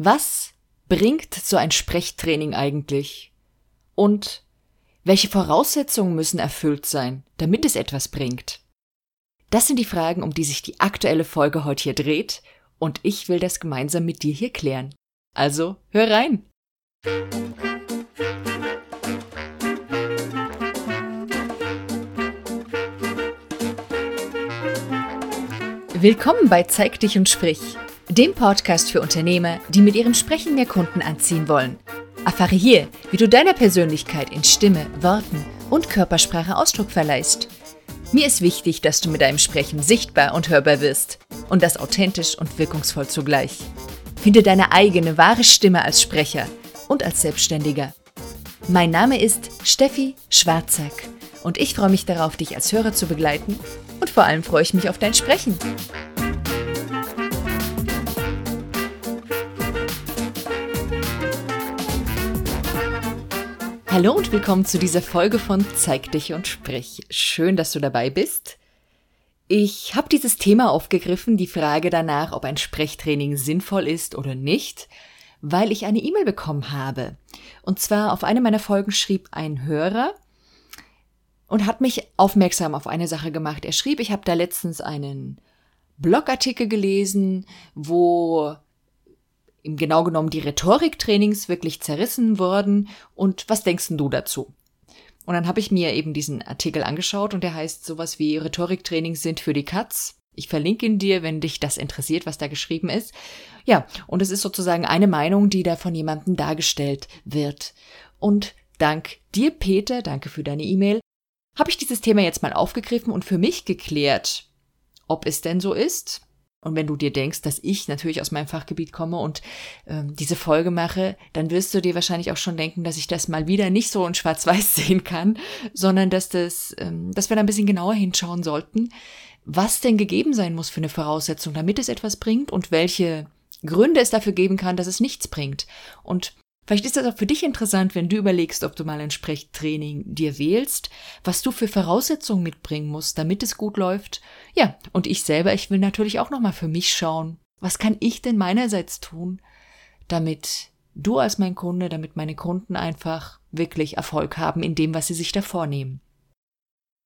Was bringt so ein Sprechtraining eigentlich? Und welche Voraussetzungen müssen erfüllt sein, damit es etwas bringt? Das sind die Fragen, um die sich die aktuelle Folge heute hier dreht, und ich will das gemeinsam mit dir hier klären. Also, hör rein! Willkommen bei Zeig dich und sprich, dem Podcast für Unternehmer, die mit ihrem Sprechen mehr Kunden anziehen wollen. Erfahre hier, wie du deiner Persönlichkeit in Stimme, Worten und Körpersprache Ausdruck verleihst. Mir ist wichtig, dass du mit deinem Sprechen sichtbar und hörbar wirst und das authentisch und wirkungsvoll zugleich. Finde deine eigene wahre Stimme als Sprecher und als Selbstständiger. Mein Name ist Steffi Schwarzack und ich freue mich darauf, dich als Hörer zu begleiten und vor allem freue ich mich auf dein Sprechen. Hallo und willkommen zu dieser Folge von Zeig dich und sprich. Schön, dass du dabei bist. Ich habe dieses Thema aufgegriffen, die Frage danach, ob ein Sprechtraining sinnvoll ist oder nicht, weil ich eine E-Mail bekommen habe. Und zwar auf eine meiner Folgen schrieb ein Hörer, und hat mich aufmerksam auf eine Sache gemacht. Er schrieb, ich habe da letztens einen Blogartikel gelesen, wo genau genommen die Rhetoriktrainings wirklich zerrissen wurden. Und was denkst du dazu? Und dann habe ich mir eben diesen Artikel angeschaut und der heißt sowas wie Rhetoriktrainings sind für die Katz. Ich verlinke ihn dir, wenn dich das interessiert, was da geschrieben ist. Ja, und es ist sozusagen eine Meinung, die da von jemandem dargestellt wird. Und dank dir, Peter, danke für deine E-Mail, habe ich dieses Thema jetzt mal aufgegriffen und für mich geklärt, ob es denn so ist. Und wenn du dir denkst, dass ich natürlich aus meinem Fachgebiet komme und ähm, diese Folge mache, dann wirst du dir wahrscheinlich auch schon denken, dass ich das mal wieder nicht so in Schwarz-Weiß sehen kann, sondern dass das, ähm, dass wir da ein bisschen genauer hinschauen sollten, was denn gegeben sein muss für eine Voraussetzung, damit es etwas bringt und welche Gründe es dafür geben kann, dass es nichts bringt. Und Vielleicht ist das auch für dich interessant, wenn du überlegst, ob du mal ein Sprechtraining dir wählst, was du für Voraussetzungen mitbringen musst, damit es gut läuft. Ja, und ich selber, ich will natürlich auch nochmal für mich schauen, was kann ich denn meinerseits tun, damit du als mein Kunde, damit meine Kunden einfach wirklich Erfolg haben in dem, was sie sich da vornehmen.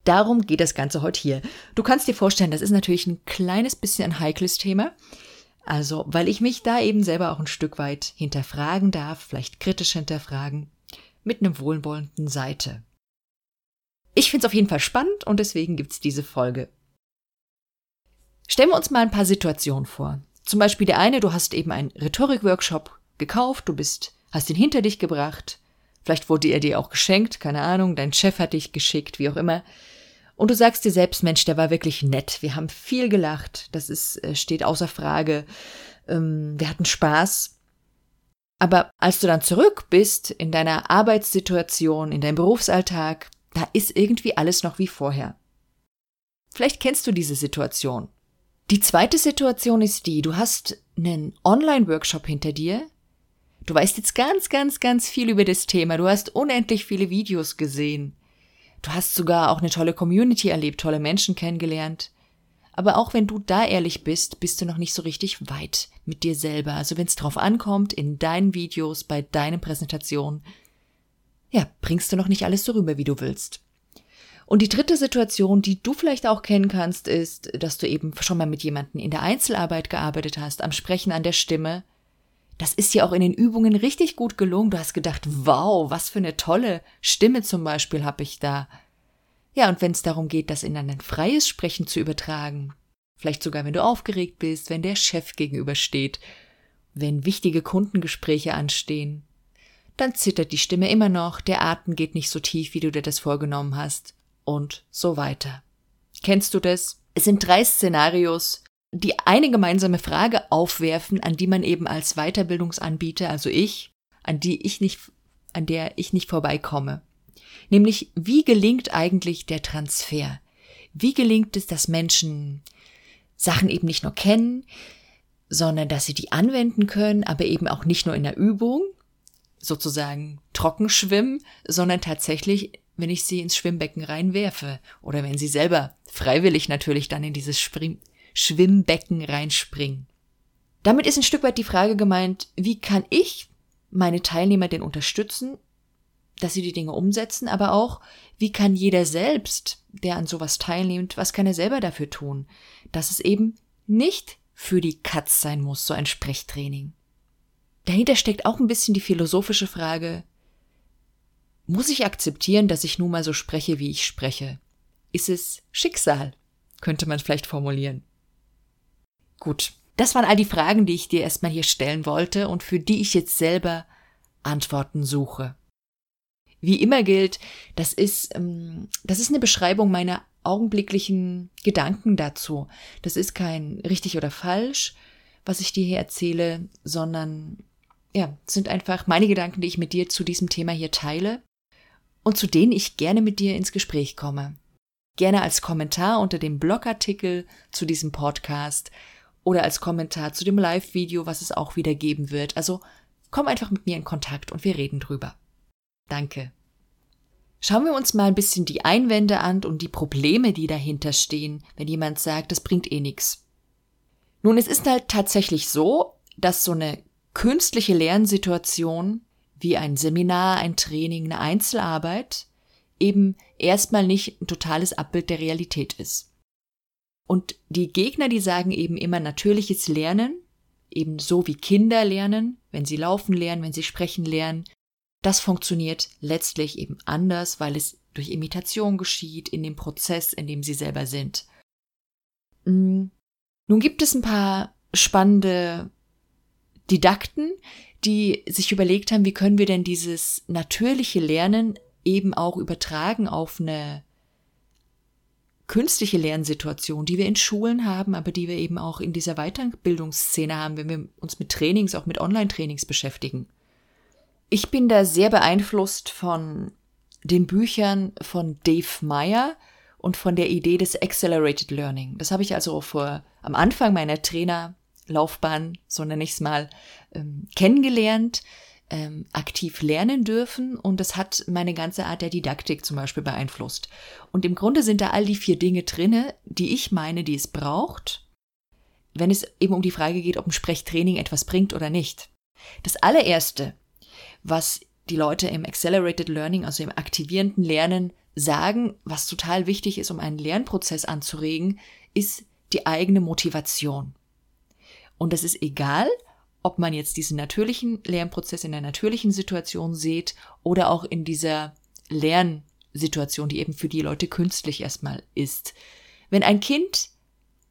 Darum geht das Ganze heute hier. Du kannst dir vorstellen, das ist natürlich ein kleines bisschen ein heikles Thema. Also, weil ich mich da eben selber auch ein Stück weit hinterfragen darf, vielleicht kritisch hinterfragen, mit einem wohlwollenden Seite. Ich finde es auf jeden Fall spannend und deswegen gibt's diese Folge. Stellen wir uns mal ein paar Situationen vor. Zum Beispiel der eine, du hast eben einen Rhetorikworkshop gekauft, du bist, hast ihn hinter dich gebracht, vielleicht wurde er dir auch geschenkt, keine Ahnung, dein Chef hat dich geschickt, wie auch immer. Und du sagst dir selbst, Mensch, der war wirklich nett. Wir haben viel gelacht. Das ist, äh, steht außer Frage. Ähm, wir hatten Spaß. Aber als du dann zurück bist in deiner Arbeitssituation, in deinem Berufsalltag, da ist irgendwie alles noch wie vorher. Vielleicht kennst du diese Situation. Die zweite Situation ist die, du hast einen Online-Workshop hinter dir. Du weißt jetzt ganz, ganz, ganz viel über das Thema. Du hast unendlich viele Videos gesehen. Du hast sogar auch eine tolle Community erlebt, tolle Menschen kennengelernt. Aber auch wenn du da ehrlich bist, bist du noch nicht so richtig weit mit dir selber. Also wenn es drauf ankommt, in deinen Videos, bei deinen Präsentationen, ja, bringst du noch nicht alles so rüber, wie du willst. Und die dritte Situation, die du vielleicht auch kennen kannst, ist, dass du eben schon mal mit jemandem in der Einzelarbeit gearbeitet hast, am Sprechen an der Stimme. Das ist dir auch in den Übungen richtig gut gelungen. Du hast gedacht, wow, was für eine tolle Stimme zum Beispiel habe ich da. Ja, und wenn es darum geht, das in ein freies Sprechen zu übertragen, vielleicht sogar wenn du aufgeregt bist, wenn der Chef gegenübersteht, wenn wichtige Kundengespräche anstehen, dann zittert die Stimme immer noch, der Atem geht nicht so tief, wie du dir das vorgenommen hast, und so weiter. Kennst du das? Es sind drei Szenarios, die eine gemeinsame Frage aufwerfen, an die man eben als Weiterbildungsanbieter, also ich, an die ich nicht, an der ich nicht vorbeikomme. Nämlich, wie gelingt eigentlich der Transfer? Wie gelingt es, dass Menschen Sachen eben nicht nur kennen, sondern dass sie die anwenden können, aber eben auch nicht nur in der Übung, sozusagen trocken schwimmen, sondern tatsächlich, wenn ich sie ins Schwimmbecken reinwerfe oder wenn sie selber freiwillig natürlich dann in dieses Spring Schwimmbecken reinspringen. Damit ist ein Stück weit die Frage gemeint, wie kann ich meine Teilnehmer denn unterstützen, dass sie die Dinge umsetzen, aber auch, wie kann jeder selbst, der an sowas teilnimmt, was kann er selber dafür tun, dass es eben nicht für die Katz sein muss, so ein Sprechtraining. Dahinter steckt auch ein bisschen die philosophische Frage, muss ich akzeptieren, dass ich nun mal so spreche, wie ich spreche? Ist es Schicksal? Könnte man vielleicht formulieren. Gut, das waren all die Fragen, die ich dir erstmal hier stellen wollte und für die ich jetzt selber Antworten suche. Wie immer gilt, das ist, ähm, das ist eine Beschreibung meiner augenblicklichen Gedanken dazu. Das ist kein richtig oder falsch, was ich dir hier erzähle, sondern ja, sind einfach meine Gedanken, die ich mit dir zu diesem Thema hier teile und zu denen ich gerne mit dir ins Gespräch komme. Gerne als Kommentar unter dem Blogartikel zu diesem Podcast oder als Kommentar zu dem Live-Video, was es auch wieder geben wird. Also komm einfach mit mir in Kontakt und wir reden drüber. Danke. Schauen wir uns mal ein bisschen die Einwände an und die Probleme, die dahinter stehen, wenn jemand sagt, das bringt eh nix. Nun, es ist halt tatsächlich so, dass so eine künstliche Lernsituation wie ein Seminar, ein Training, eine Einzelarbeit eben erstmal nicht ein totales Abbild der Realität ist. Und die Gegner, die sagen eben immer natürliches Lernen, eben so wie Kinder lernen, wenn sie laufen lernen, wenn sie sprechen lernen, das funktioniert letztlich eben anders, weil es durch Imitation geschieht in dem Prozess, in dem sie selber sind. Mm. Nun gibt es ein paar spannende Didakten, die sich überlegt haben, wie können wir denn dieses natürliche Lernen eben auch übertragen auf eine künstliche Lernsituation, die wir in Schulen haben, aber die wir eben auch in dieser Weiterbildungsszene haben, wenn wir uns mit Trainings, auch mit Online-Trainings beschäftigen. Ich bin da sehr beeinflusst von den Büchern von Dave Meyer und von der Idee des Accelerated Learning. Das habe ich also vor am Anfang meiner Trainerlaufbahn, so nenne ich es mal, ähm, kennengelernt ähm, aktiv lernen dürfen und das hat meine ganze Art der Didaktik zum Beispiel beeinflusst. Und im Grunde sind da all die vier Dinge drinne, die ich meine, die es braucht, wenn es eben um die Frage geht, ob ein Sprechtraining etwas bringt oder nicht. Das allererste, was die Leute im Accelerated Learning, also im aktivierenden Lernen, sagen, was total wichtig ist, um einen Lernprozess anzuregen, ist die eigene Motivation. Und das ist egal, ob man jetzt diesen natürlichen Lernprozess in der natürlichen Situation sieht oder auch in dieser Lernsituation, die eben für die Leute künstlich erstmal ist. Wenn ein Kind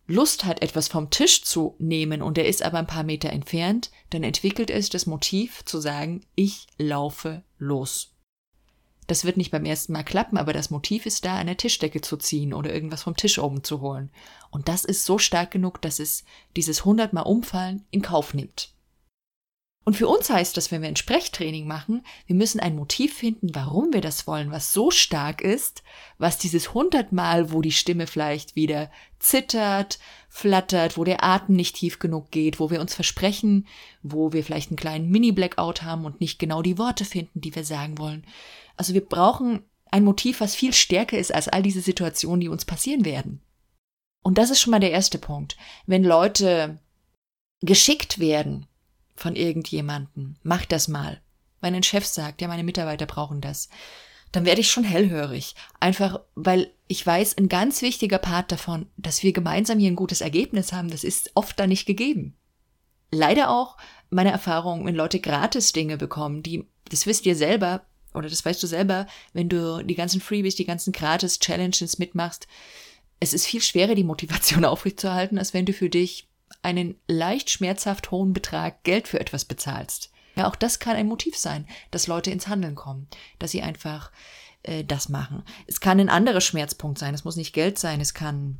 Lust hat, etwas vom Tisch zu nehmen und er ist aber ein paar Meter entfernt, dann entwickelt es das Motiv zu sagen, ich laufe los. Das wird nicht beim ersten Mal klappen, aber das Motiv ist da, eine Tischdecke zu ziehen oder irgendwas vom Tisch oben zu holen. Und das ist so stark genug, dass es dieses hundertmal Umfallen in Kauf nimmt. Und für uns heißt das, wenn wir ein Sprechtraining machen, wir müssen ein Motiv finden, warum wir das wollen, was so stark ist, was dieses hundertmal, wo die Stimme vielleicht wieder zittert, flattert, wo der Atem nicht tief genug geht, wo wir uns versprechen, wo wir vielleicht einen kleinen Mini-Blackout haben und nicht genau die Worte finden, die wir sagen wollen. Also wir brauchen ein Motiv, was viel stärker ist als all diese Situationen, die uns passieren werden. Und das ist schon mal der erste Punkt. Wenn Leute geschickt werden, von irgendjemanden. Mach das mal. Wenn ein Chef sagt, ja, meine Mitarbeiter brauchen das, dann werde ich schon hellhörig. Einfach, weil ich weiß, ein ganz wichtiger Part davon, dass wir gemeinsam hier ein gutes Ergebnis haben, das ist oft da nicht gegeben. Leider auch meine Erfahrung, wenn Leute gratis Dinge bekommen, die, das wisst ihr selber, oder das weißt du selber, wenn du die ganzen Freebies, die ganzen gratis Challenges mitmachst, es ist viel schwerer, die Motivation aufrechtzuerhalten, als wenn du für dich einen leicht schmerzhaft hohen Betrag Geld für etwas bezahlst. Ja, auch das kann ein Motiv sein, dass Leute ins Handeln kommen, dass sie einfach äh, das machen. Es kann ein anderer Schmerzpunkt sein. Es muss nicht Geld sein. Es kann,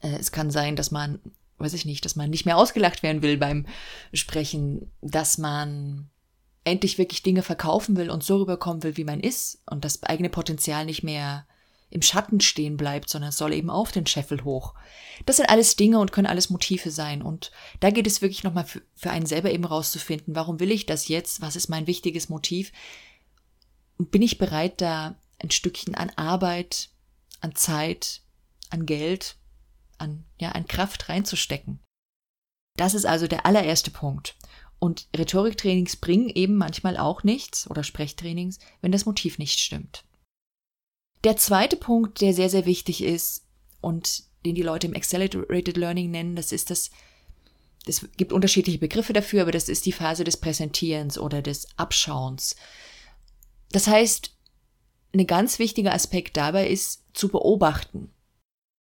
äh, es kann sein, dass man, weiß ich nicht, dass man nicht mehr ausgelacht werden will beim Sprechen, dass man endlich wirklich Dinge verkaufen will und so rüberkommen will, wie man ist und das eigene Potenzial nicht mehr im Schatten stehen bleibt, sondern es soll eben auf den Scheffel hoch. Das sind alles Dinge und können alles Motive sein. Und da geht es wirklich nochmal für, für einen selber eben rauszufinden, warum will ich das jetzt? Was ist mein wichtiges Motiv? Und bin ich bereit, da ein Stückchen an Arbeit, an Zeit, an Geld, an, ja, an Kraft reinzustecken? Das ist also der allererste Punkt. Und Rhetoriktrainings bringen eben manchmal auch nichts oder Sprechtrainings, wenn das Motiv nicht stimmt. Der zweite Punkt, der sehr, sehr wichtig ist und den die Leute im Accelerated Learning nennen, das ist das, es gibt unterschiedliche Begriffe dafür, aber das ist die Phase des Präsentierens oder des Abschauens. Das heißt, ein ganz wichtiger Aspekt dabei ist zu beobachten.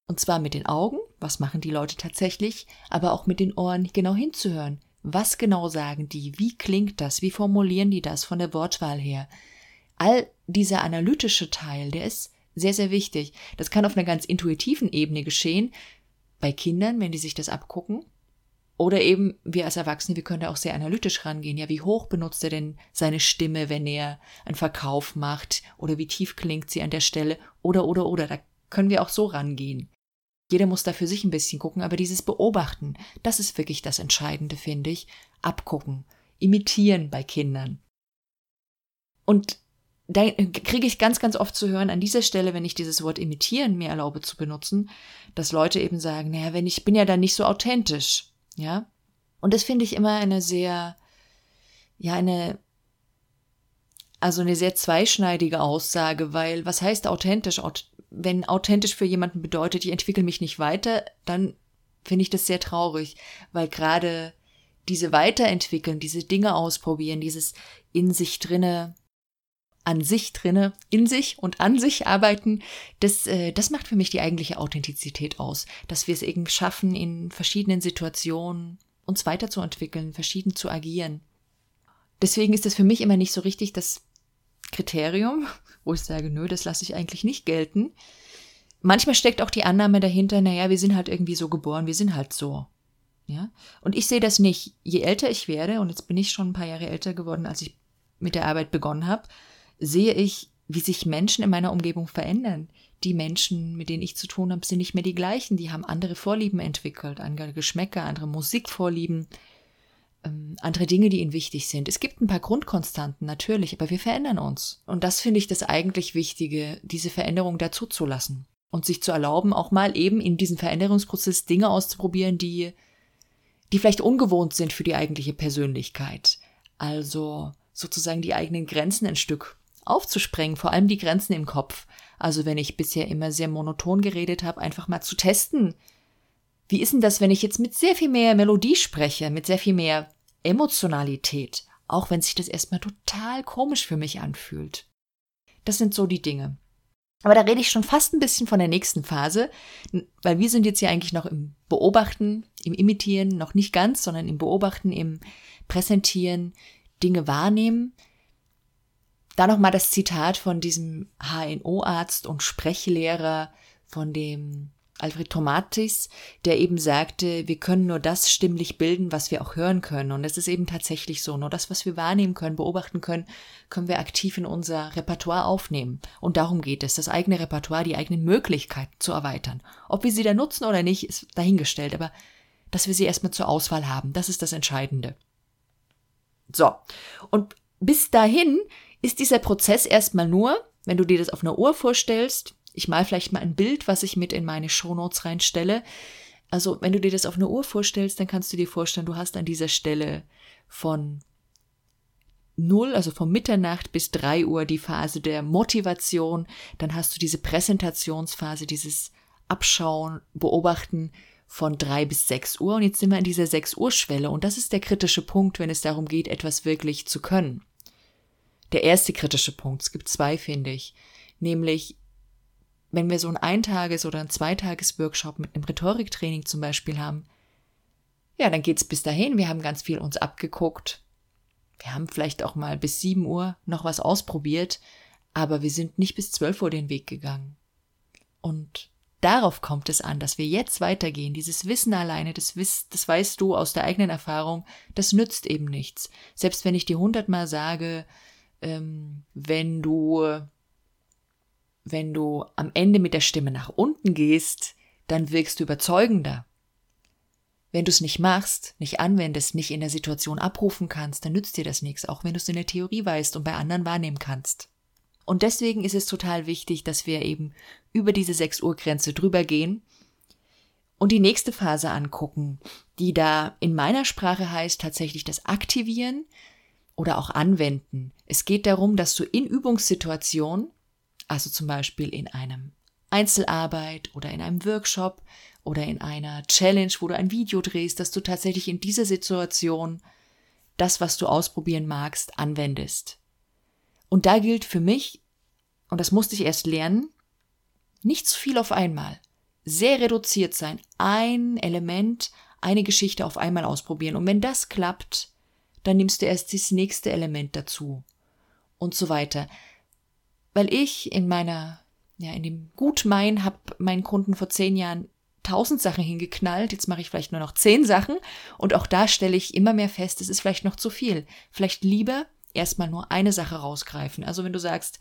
Und zwar mit den Augen, was machen die Leute tatsächlich, aber auch mit den Ohren genau hinzuhören. Was genau sagen die? Wie klingt das? Wie formulieren die das von der Wortwahl her? All dieser analytische Teil, der ist sehr, sehr wichtig. Das kann auf einer ganz intuitiven Ebene geschehen, bei Kindern, wenn die sich das abgucken. Oder eben wir als Erwachsene, wir können da auch sehr analytisch rangehen. Ja, wie hoch benutzt er denn seine Stimme, wenn er einen Verkauf macht? Oder wie tief klingt sie an der Stelle? Oder, oder, oder. Da können wir auch so rangehen. Jeder muss da für sich ein bisschen gucken, aber dieses Beobachten, das ist wirklich das Entscheidende, finde ich. Abgucken, imitieren bei Kindern. Und kriege ich ganz, ganz oft zu hören, an dieser Stelle, wenn ich dieses Wort imitieren mir erlaube zu benutzen, dass Leute eben sagen, naja, wenn ich bin ja dann nicht so authentisch, ja. Und das finde ich immer eine sehr, ja, eine, also eine sehr zweischneidige Aussage, weil was heißt authentisch? Wenn authentisch für jemanden bedeutet, ich entwickle mich nicht weiter, dann finde ich das sehr traurig, weil gerade diese Weiterentwickeln, diese Dinge ausprobieren, dieses in sich drinne an sich drinne, in sich und an sich arbeiten, das, äh, das macht für mich die eigentliche Authentizität aus, dass wir es eben schaffen, in verschiedenen Situationen uns weiterzuentwickeln, verschieden zu agieren. Deswegen ist das für mich immer nicht so richtig das Kriterium, wo ich sage, nö, das lasse ich eigentlich nicht gelten. Manchmal steckt auch die Annahme dahinter, naja, wir sind halt irgendwie so geboren, wir sind halt so. Ja? Und ich sehe das nicht. Je älter ich werde, und jetzt bin ich schon ein paar Jahre älter geworden, als ich mit der Arbeit begonnen habe, sehe ich, wie sich Menschen in meiner Umgebung verändern. Die Menschen, mit denen ich zu tun habe, sind nicht mehr die gleichen. Die haben andere Vorlieben entwickelt, andere Geschmäcker, andere Musikvorlieben, ähm, andere Dinge, die ihnen wichtig sind. Es gibt ein paar Grundkonstanten, natürlich, aber wir verändern uns. Und das finde ich das eigentlich Wichtige, diese Veränderung dazuzulassen und sich zu erlauben, auch mal eben in diesem Veränderungsprozess Dinge auszuprobieren, die, die vielleicht ungewohnt sind für die eigentliche Persönlichkeit. Also sozusagen die eigenen Grenzen ein Stück aufzusprengen, vor allem die Grenzen im Kopf. Also wenn ich bisher immer sehr monoton geredet habe, einfach mal zu testen. Wie ist denn das, wenn ich jetzt mit sehr viel mehr Melodie spreche, mit sehr viel mehr Emotionalität, auch wenn sich das erstmal total komisch für mich anfühlt? Das sind so die Dinge. Aber da rede ich schon fast ein bisschen von der nächsten Phase, weil wir sind jetzt hier eigentlich noch im Beobachten, im Imitieren, noch nicht ganz, sondern im Beobachten, im Präsentieren, Dinge wahrnehmen, da nochmal das Zitat von diesem HNO-Arzt und Sprechlehrer von dem Alfred Tomatis, der eben sagte, wir können nur das stimmlich bilden, was wir auch hören können. Und es ist eben tatsächlich so. Nur das, was wir wahrnehmen können, beobachten können, können wir aktiv in unser Repertoire aufnehmen. Und darum geht es, das eigene Repertoire, die eigenen Möglichkeiten zu erweitern. Ob wir sie da nutzen oder nicht, ist dahingestellt. Aber dass wir sie erstmal zur Auswahl haben, das ist das Entscheidende. So. Und bis dahin ist dieser Prozess erstmal nur, wenn du dir das auf einer Uhr vorstellst, ich mal vielleicht mal ein Bild, was ich mit in meine Shownotes reinstelle. Also, wenn du dir das auf einer Uhr vorstellst, dann kannst du dir vorstellen, du hast an dieser Stelle von 0, also von Mitternacht bis 3 Uhr die Phase der Motivation, dann hast du diese Präsentationsphase, dieses Abschauen, Beobachten von 3 bis 6 Uhr. Und jetzt sind wir in dieser 6 Uhr Schwelle. Und das ist der kritische Punkt, wenn es darum geht, etwas wirklich zu können der erste kritische Punkt. Es gibt zwei, finde ich. Nämlich, wenn wir so ein Eintages- oder ein Zweitages-Workshop mit einem Rhetoriktraining zum Beispiel haben, ja, dann geht's bis dahin. Wir haben ganz viel uns abgeguckt. Wir haben vielleicht auch mal bis 7 Uhr noch was ausprobiert, aber wir sind nicht bis 12 Uhr den Weg gegangen. Und darauf kommt es an, dass wir jetzt weitergehen. Dieses Wissen alleine, das, Wiss, das weißt du aus der eigenen Erfahrung, das nützt eben nichts. Selbst wenn ich dir hundertmal sage, ähm, wenn du, wenn du am Ende mit der Stimme nach unten gehst, dann wirkst du überzeugender. Wenn du es nicht machst, nicht anwendest, nicht in der Situation abrufen kannst, dann nützt dir das nichts, auch wenn du es in der Theorie weißt und bei anderen wahrnehmen kannst. Und deswegen ist es total wichtig, dass wir eben über diese 6 Uhr Grenze drüber gehen und die nächste Phase angucken, die da in meiner Sprache heißt tatsächlich das Aktivieren oder auch Anwenden. Es geht darum, dass du in Übungssituationen, also zum Beispiel in einem Einzelarbeit oder in einem Workshop oder in einer Challenge, wo du ein Video drehst, dass du tatsächlich in dieser Situation das, was du ausprobieren magst, anwendest. Und da gilt für mich, und das musste ich erst lernen, nicht zu viel auf einmal. Sehr reduziert sein. Ein Element, eine Geschichte auf einmal ausprobieren. Und wenn das klappt, dann nimmst du erst das nächste Element dazu. Und so weiter. Weil ich in meiner ja, in dem Gutmein habe meinen Kunden vor zehn Jahren tausend Sachen hingeknallt, jetzt mache ich vielleicht nur noch zehn Sachen und auch da stelle ich immer mehr fest, es ist vielleicht noch zu viel. Vielleicht lieber erstmal nur eine Sache rausgreifen. Also wenn du sagst,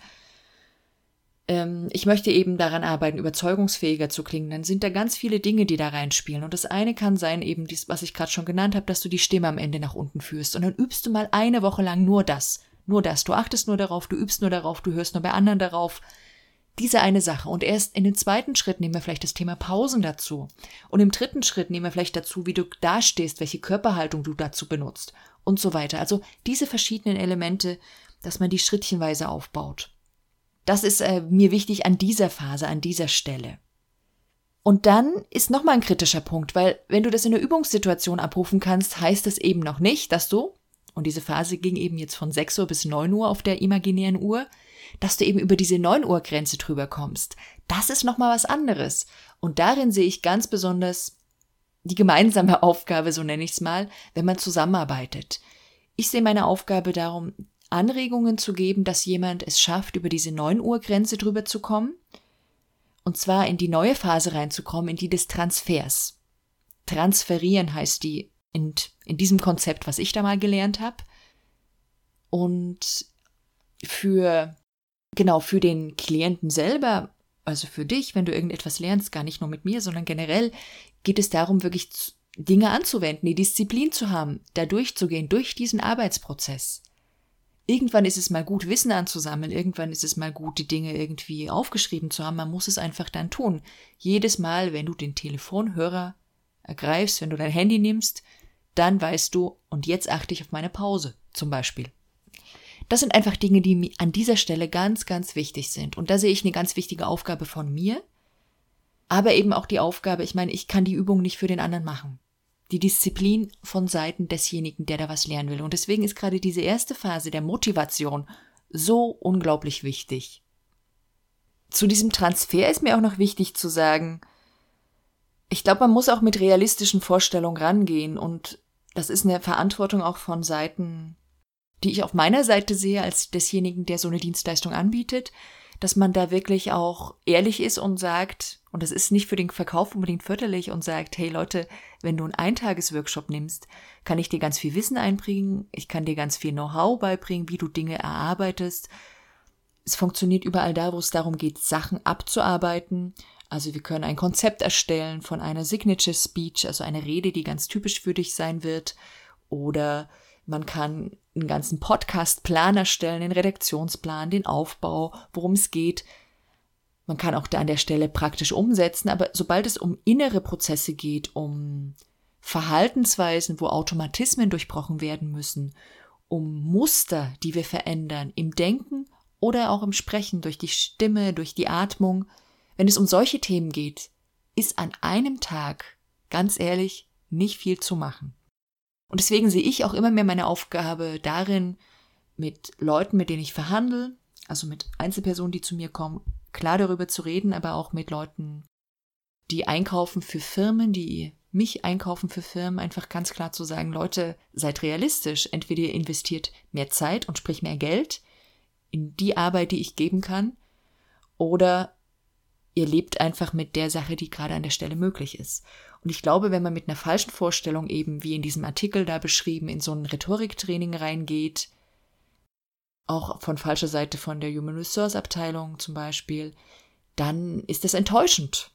ähm, ich möchte eben daran arbeiten, überzeugungsfähiger zu klingen, dann sind da ganz viele Dinge, die da reinspielen. Und das eine kann sein, eben dies, was ich gerade schon genannt habe, dass du die Stimme am Ende nach unten führst. Und dann übst du mal eine Woche lang nur das. Nur das. Du achtest nur darauf, du übst nur darauf, du hörst nur bei anderen darauf. Diese eine Sache. Und erst in den zweiten Schritt nehmen wir vielleicht das Thema Pausen dazu. Und im dritten Schritt nehmen wir vielleicht dazu, wie du dastehst, welche Körperhaltung du dazu benutzt und so weiter. Also diese verschiedenen Elemente, dass man die schrittchenweise aufbaut. Das ist äh, mir wichtig an dieser Phase, an dieser Stelle. Und dann ist nochmal ein kritischer Punkt, weil wenn du das in der Übungssituation abrufen kannst, heißt das eben noch nicht, dass du, und diese Phase ging eben jetzt von 6 Uhr bis 9 Uhr auf der imaginären Uhr, dass du eben über diese 9 Uhr Grenze drüber kommst. Das ist nochmal was anderes. Und darin sehe ich ganz besonders die gemeinsame Aufgabe, so nenne ich es mal, wenn man zusammenarbeitet. Ich sehe meine Aufgabe darum, Anregungen zu geben, dass jemand es schafft, über diese 9 Uhr Grenze drüber zu kommen. Und zwar in die neue Phase reinzukommen, in die des Transfers. Transferieren heißt die in, in diesem Konzept, was ich da mal gelernt habe. Und für genau für den Klienten selber, also für dich, wenn du irgendetwas lernst, gar nicht nur mit mir, sondern generell, geht es darum, wirklich Dinge anzuwenden, die Disziplin zu haben, da durchzugehen, durch diesen Arbeitsprozess. Irgendwann ist es mal gut, Wissen anzusammeln, irgendwann ist es mal gut, die Dinge irgendwie aufgeschrieben zu haben, man muss es einfach dann tun. Jedes Mal, wenn du den Telefonhörer ergreifst, wenn du dein Handy nimmst, dann weißt du, und jetzt achte ich auf meine Pause, zum Beispiel. Das sind einfach Dinge, die an dieser Stelle ganz, ganz wichtig sind. Und da sehe ich eine ganz wichtige Aufgabe von mir, aber eben auch die Aufgabe, ich meine, ich kann die Übung nicht für den anderen machen. Die Disziplin von Seiten desjenigen, der da was lernen will. Und deswegen ist gerade diese erste Phase der Motivation so unglaublich wichtig. Zu diesem Transfer ist mir auch noch wichtig zu sagen, ich glaube, man muss auch mit realistischen Vorstellungen rangehen und das ist eine Verantwortung auch von Seiten die ich auf meiner Seite sehe als desjenigen, der so eine Dienstleistung anbietet, dass man da wirklich auch ehrlich ist und sagt, und das ist nicht für den Verkauf unbedingt förderlich und sagt, hey Leute, wenn du einen Eintagesworkshop nimmst, kann ich dir ganz viel Wissen einbringen, ich kann dir ganz viel Know-how beibringen, wie du Dinge erarbeitest. Es funktioniert überall da, wo es darum geht, Sachen abzuarbeiten. Also wir können ein Konzept erstellen von einer Signature Speech, also eine Rede, die ganz typisch für dich sein wird, oder man kann einen ganzen Podcast-Plan erstellen, den Redaktionsplan, den Aufbau, worum es geht. Man kann auch da an der Stelle praktisch umsetzen, aber sobald es um innere Prozesse geht, um Verhaltensweisen, wo Automatismen durchbrochen werden müssen, um Muster, die wir verändern, im Denken oder auch im Sprechen, durch die Stimme, durch die Atmung, wenn es um solche Themen geht, ist an einem Tag, ganz ehrlich, nicht viel zu machen. Und deswegen sehe ich auch immer mehr meine Aufgabe darin, mit Leuten, mit denen ich verhandle, also mit Einzelpersonen, die zu mir kommen, klar darüber zu reden, aber auch mit Leuten, die einkaufen für Firmen, die mich einkaufen für Firmen, einfach ganz klar zu sagen, Leute, seid realistisch. Entweder ihr investiert mehr Zeit und sprich mehr Geld in die Arbeit, die ich geben kann, oder ihr lebt einfach mit der Sache, die gerade an der Stelle möglich ist. Und ich glaube, wenn man mit einer falschen Vorstellung eben, wie in diesem Artikel da beschrieben, in so ein Rhetoriktraining reingeht, auch von falscher Seite von der Human Resource Abteilung zum Beispiel, dann ist das enttäuschend.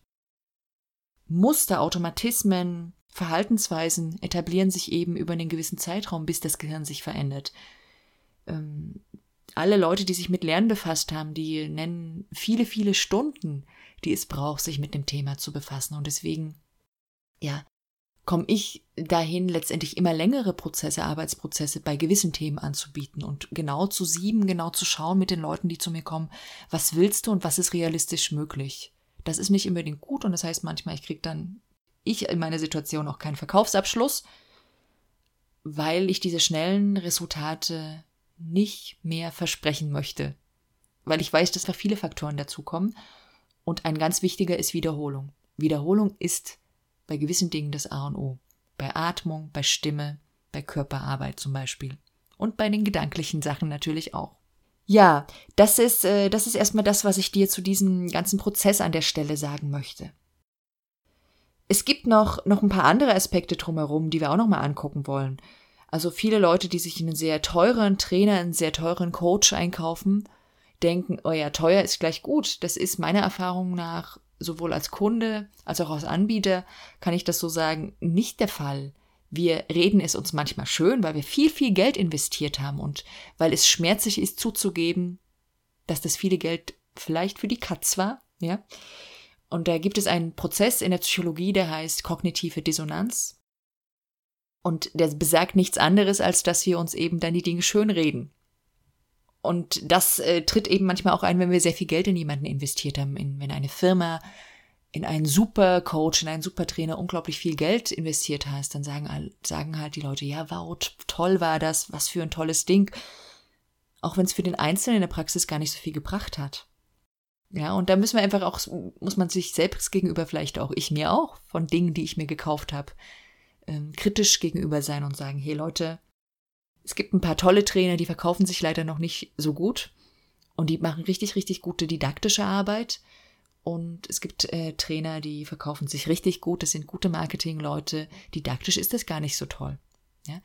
Muster, Automatismen, Verhaltensweisen etablieren sich eben über einen gewissen Zeitraum, bis das Gehirn sich verändert. Ähm, alle Leute, die sich mit Lernen befasst haben, die nennen viele, viele Stunden, die es braucht, sich mit dem Thema zu befassen. Und deswegen ja, komme ich dahin, letztendlich immer längere Prozesse, Arbeitsprozesse bei gewissen Themen anzubieten und genau zu sieben, genau zu schauen mit den Leuten, die zu mir kommen, was willst du und was ist realistisch möglich. Das ist nicht unbedingt gut und das heißt manchmal, ich kriege dann, ich in meiner Situation auch keinen Verkaufsabschluss, weil ich diese schnellen Resultate nicht mehr versprechen möchte. Weil ich weiß, dass da viele Faktoren dazukommen und ein ganz wichtiger ist Wiederholung. Wiederholung ist bei gewissen Dingen das A und O. Bei Atmung, bei Stimme, bei Körperarbeit zum Beispiel. Und bei den gedanklichen Sachen natürlich auch. Ja, das ist, äh, das ist erstmal das, was ich dir zu diesem ganzen Prozess an der Stelle sagen möchte. Es gibt noch, noch ein paar andere Aspekte drumherum, die wir auch nochmal angucken wollen. Also viele Leute, die sich einen sehr teuren Trainer, einen sehr teuren Coach einkaufen, denken, oh ja, teuer ist gleich gut. Das ist meiner Erfahrung nach sowohl als Kunde als auch als Anbieter, kann ich das so sagen, nicht der Fall. Wir reden es uns manchmal schön, weil wir viel, viel Geld investiert haben und weil es schmerzlich ist zuzugeben, dass das viele Geld vielleicht für die Katz war, ja. Und da gibt es einen Prozess in der Psychologie, der heißt kognitive Dissonanz. Und der besagt nichts anderes, als dass wir uns eben dann die Dinge schönreden. Und das äh, tritt eben manchmal auch ein, wenn wir sehr viel Geld in jemanden investiert haben, in, wenn eine Firma in einen super Coach, in einen super Trainer unglaublich viel Geld investiert hast, dann sagen, sagen halt die Leute, ja, wow, toll war das, was für ein tolles Ding. Auch wenn es für den Einzelnen in der Praxis gar nicht so viel gebracht hat. Ja, und da müssen wir einfach auch, muss man sich selbst gegenüber vielleicht auch, ich mir auch, von Dingen, die ich mir gekauft habe, ähm, kritisch gegenüber sein und sagen, hey Leute, es gibt ein paar tolle Trainer, die verkaufen sich leider noch nicht so gut und die machen richtig, richtig gute didaktische Arbeit. Und es gibt äh, Trainer, die verkaufen sich richtig gut, das sind gute Marketingleute. Didaktisch ist das gar nicht so toll. Ja,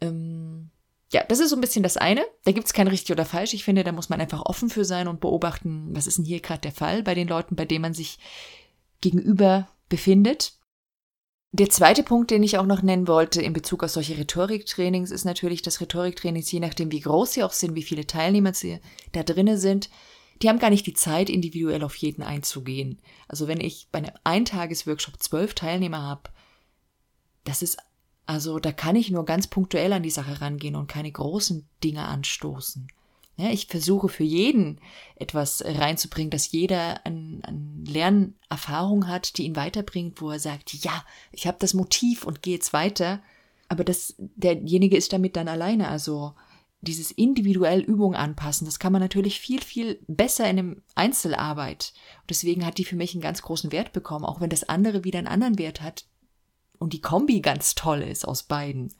ähm, ja das ist so ein bisschen das eine. Da gibt es kein richtig oder falsch. Ich finde, da muss man einfach offen für sein und beobachten, was ist denn hier gerade der Fall bei den Leuten, bei denen man sich gegenüber befindet. Der zweite Punkt, den ich auch noch nennen wollte in Bezug auf solche Rhetoriktrainings, ist natürlich, dass Rhetoriktrainings, je nachdem wie groß sie auch sind, wie viele Teilnehmer sie da drinnen sind, die haben gar nicht die Zeit, individuell auf jeden einzugehen. Also wenn ich bei einem Eintagesworkshop zwölf Teilnehmer habe, das ist, also da kann ich nur ganz punktuell an die Sache rangehen und keine großen Dinge anstoßen. Ja, ich versuche für jeden etwas reinzubringen, dass jeder eine ein Lernerfahrung hat, die ihn weiterbringt, wo er sagt, ja, ich habe das Motiv und gehe jetzt weiter. Aber das, derjenige ist damit dann alleine. Also dieses individuell Übung anpassen, das kann man natürlich viel, viel besser in einem Einzelarbeit. Und deswegen hat die für mich einen ganz großen Wert bekommen, auch wenn das andere wieder einen anderen Wert hat und die Kombi ganz toll ist aus beiden.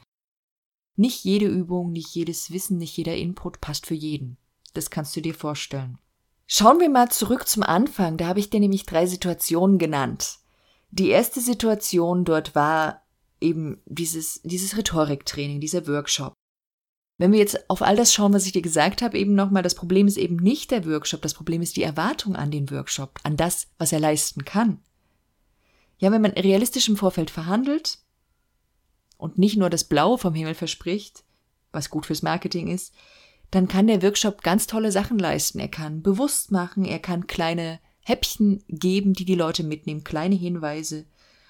Nicht jede Übung, nicht jedes Wissen, nicht jeder Input passt für jeden. Das kannst du dir vorstellen. Schauen wir mal zurück zum Anfang. Da habe ich dir nämlich drei Situationen genannt. Die erste Situation dort war eben dieses, dieses Rhetoriktraining, dieser Workshop. Wenn wir jetzt auf all das schauen, was ich dir gesagt habe, eben nochmal, das Problem ist eben nicht der Workshop, das Problem ist die Erwartung an den Workshop, an das, was er leisten kann. Ja, wenn man realistisch im Vorfeld verhandelt, und nicht nur das Blaue vom Himmel verspricht, was gut fürs Marketing ist, dann kann der Workshop ganz tolle Sachen leisten. Er kann bewusst machen, er kann kleine Häppchen geben, die die Leute mitnehmen, kleine Hinweise,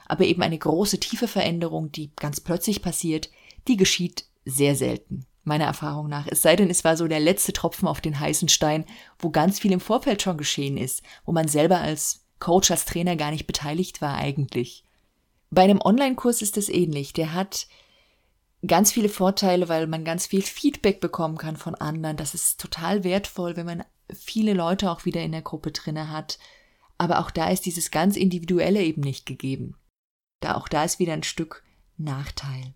aber eben eine große, tiefe Veränderung, die ganz plötzlich passiert, die geschieht sehr selten, meiner Erfahrung nach. Es sei denn, es war so der letzte Tropfen auf den heißen Stein, wo ganz viel im Vorfeld schon geschehen ist, wo man selber als Coach, als Trainer gar nicht beteiligt war eigentlich. Bei einem Online-Kurs ist es ähnlich. Der hat ganz viele Vorteile, weil man ganz viel Feedback bekommen kann von anderen. Das ist total wertvoll, wenn man viele Leute auch wieder in der Gruppe drinne hat. Aber auch da ist dieses ganz Individuelle eben nicht gegeben. Da auch da ist wieder ein Stück Nachteil.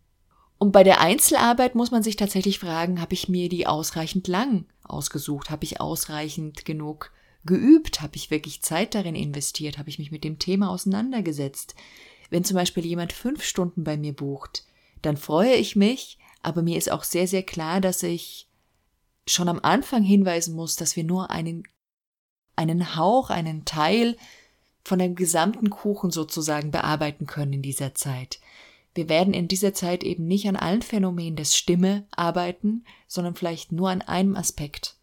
Und bei der Einzelarbeit muss man sich tatsächlich fragen, habe ich mir die ausreichend lang ausgesucht? Habe ich ausreichend genug geübt? Habe ich wirklich Zeit darin investiert? Habe ich mich mit dem Thema auseinandergesetzt? Wenn zum Beispiel jemand fünf Stunden bei mir bucht, dann freue ich mich, aber mir ist auch sehr, sehr klar, dass ich schon am Anfang hinweisen muss, dass wir nur einen, einen Hauch, einen Teil von dem gesamten Kuchen sozusagen bearbeiten können in dieser Zeit. Wir werden in dieser Zeit eben nicht an allen Phänomenen der Stimme arbeiten, sondern vielleicht nur an einem Aspekt.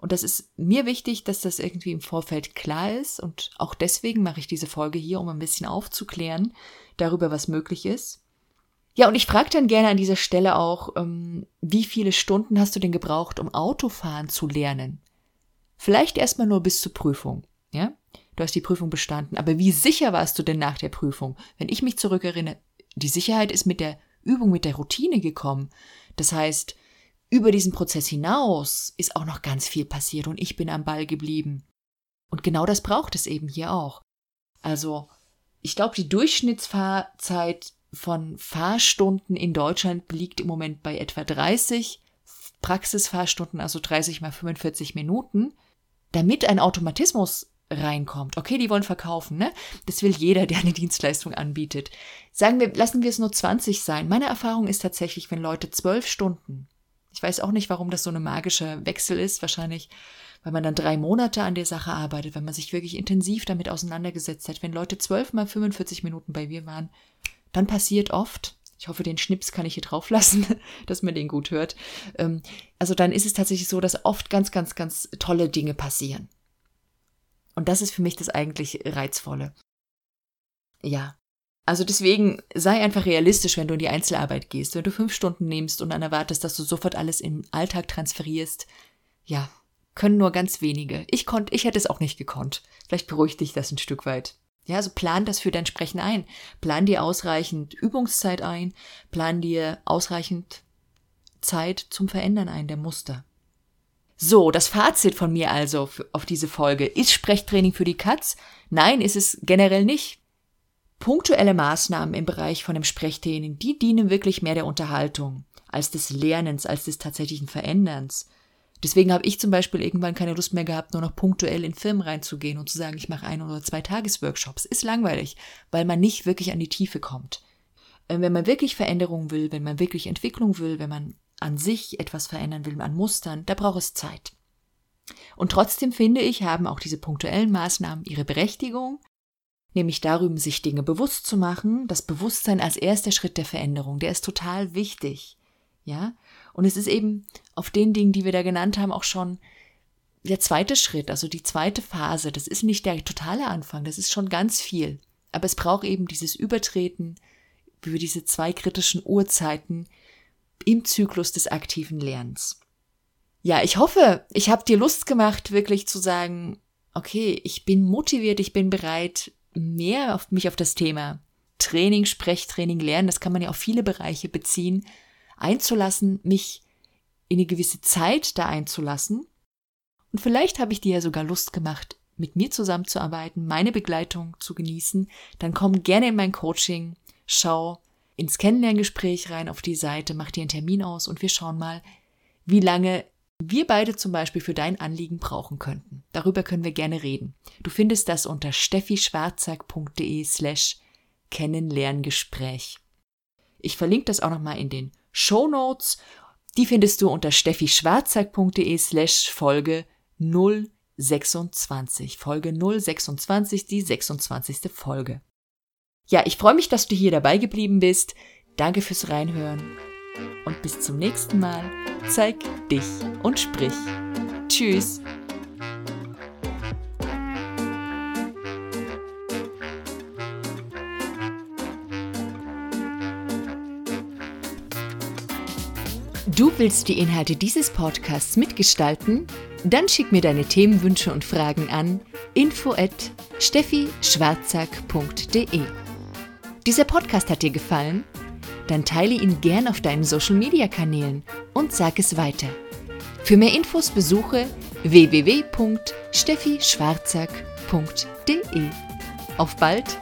Und das ist mir wichtig, dass das irgendwie im Vorfeld klar ist. Und auch deswegen mache ich diese Folge hier, um ein bisschen aufzuklären darüber, was möglich ist. Ja, und ich frage dann gerne an dieser Stelle auch, ähm, wie viele Stunden hast du denn gebraucht, um Autofahren zu lernen? Vielleicht erstmal nur bis zur Prüfung, ja? Du hast die Prüfung bestanden, aber wie sicher warst du denn nach der Prüfung? Wenn ich mich zurückerinnere, die Sicherheit ist mit der Übung, mit der Routine gekommen. Das heißt, über diesen Prozess hinaus ist auch noch ganz viel passiert und ich bin am Ball geblieben. Und genau das braucht es eben hier auch. Also, ich glaube, die Durchschnittsfahrzeit von Fahrstunden in Deutschland liegt im Moment bei etwa 30 Praxisfahrstunden, also 30 mal 45 Minuten, damit ein Automatismus reinkommt. Okay, die wollen verkaufen, ne? Das will jeder, der eine Dienstleistung anbietet. Sagen wir, lassen wir es nur 20 sein. Meine Erfahrung ist tatsächlich, wenn Leute zwölf Stunden ich weiß auch nicht, warum das so eine magische Wechsel ist. Wahrscheinlich, weil man dann drei Monate an der Sache arbeitet, wenn man sich wirklich intensiv damit auseinandergesetzt hat. Wenn Leute zwölf mal 45 Minuten bei mir waren, dann passiert oft, ich hoffe, den Schnips kann ich hier drauf lassen, dass man den gut hört. Ähm, also dann ist es tatsächlich so, dass oft ganz, ganz, ganz tolle Dinge passieren. Und das ist für mich das eigentlich Reizvolle. Ja, also deswegen sei einfach realistisch, wenn du in die Einzelarbeit gehst. Wenn du fünf Stunden nimmst und dann erwartest, dass du sofort alles im Alltag transferierst, ja, können nur ganz wenige. Ich konnte, ich hätte es auch nicht gekonnt. Vielleicht beruhigt dich das ein Stück weit. Ja, also plan das für dein Sprechen ein. Plan dir ausreichend Übungszeit ein. Plan dir ausreichend Zeit zum Verändern ein, der Muster. So, das Fazit von mir also auf diese Folge. Ist Sprechtraining für die Katz? Nein, ist es generell nicht. Punktuelle Maßnahmen im Bereich von dem Sprechtraining, die dienen wirklich mehr der Unterhaltung als des Lernens, als des tatsächlichen Veränderns. Deswegen habe ich zum Beispiel irgendwann keine Lust mehr gehabt, nur noch punktuell in Firmen reinzugehen und zu sagen, ich mache ein oder zwei Tagesworkshops. Ist langweilig, weil man nicht wirklich an die Tiefe kommt. Äh, wenn man wirklich Veränderung will, wenn man wirklich Entwicklung will, wenn man an sich etwas verändern will, an Mustern, da braucht es Zeit. Und trotzdem finde ich, haben auch diese punktuellen Maßnahmen ihre Berechtigung nämlich darüber, sich Dinge bewusst zu machen. Das Bewusstsein als erster Schritt der Veränderung, der ist total wichtig. Ja? Und es ist eben auf den Dingen, die wir da genannt haben, auch schon der zweite Schritt, also die zweite Phase. Das ist nicht der totale Anfang, das ist schon ganz viel. Aber es braucht eben dieses Übertreten über diese zwei kritischen Uhrzeiten im Zyklus des aktiven Lernens. Ja, ich hoffe, ich habe dir Lust gemacht, wirklich zu sagen, okay, ich bin motiviert, ich bin bereit, mehr auf mich auf das Thema Training, Sprechtraining, Lernen, das kann man ja auf viele Bereiche beziehen, einzulassen, mich in eine gewisse Zeit da einzulassen. Und vielleicht habe ich dir ja sogar Lust gemacht, mit mir zusammenzuarbeiten, meine Begleitung zu genießen. Dann komm gerne in mein Coaching, schau ins Kennenlerngespräch rein auf die Seite, mach dir einen Termin aus und wir schauen mal, wie lange wir beide zum Beispiel für dein Anliegen brauchen könnten. Darüber können wir gerne reden. Du findest das unter steffischwarzack.de slash Kennenlerngespräch. Ich verlinke das auch nochmal in den Show Notes. Die findest du unter steffischwarzack.de slash Folge 026. Folge 026, die 26. Folge. Ja, ich freue mich, dass du hier dabei geblieben bist. Danke fürs Reinhören und bis zum nächsten Mal. Zeig dich und sprich. Tschüss. Du willst die Inhalte dieses Podcasts mitgestalten? Dann schick mir deine Themenwünsche und Fragen an info at steffischwarzack.de. Dieser Podcast hat dir gefallen? Dann teile ihn gern auf deinen Social Media Kanälen und sag es weiter. Für mehr Infos besuche www.steffischwarzack.de. Auf bald!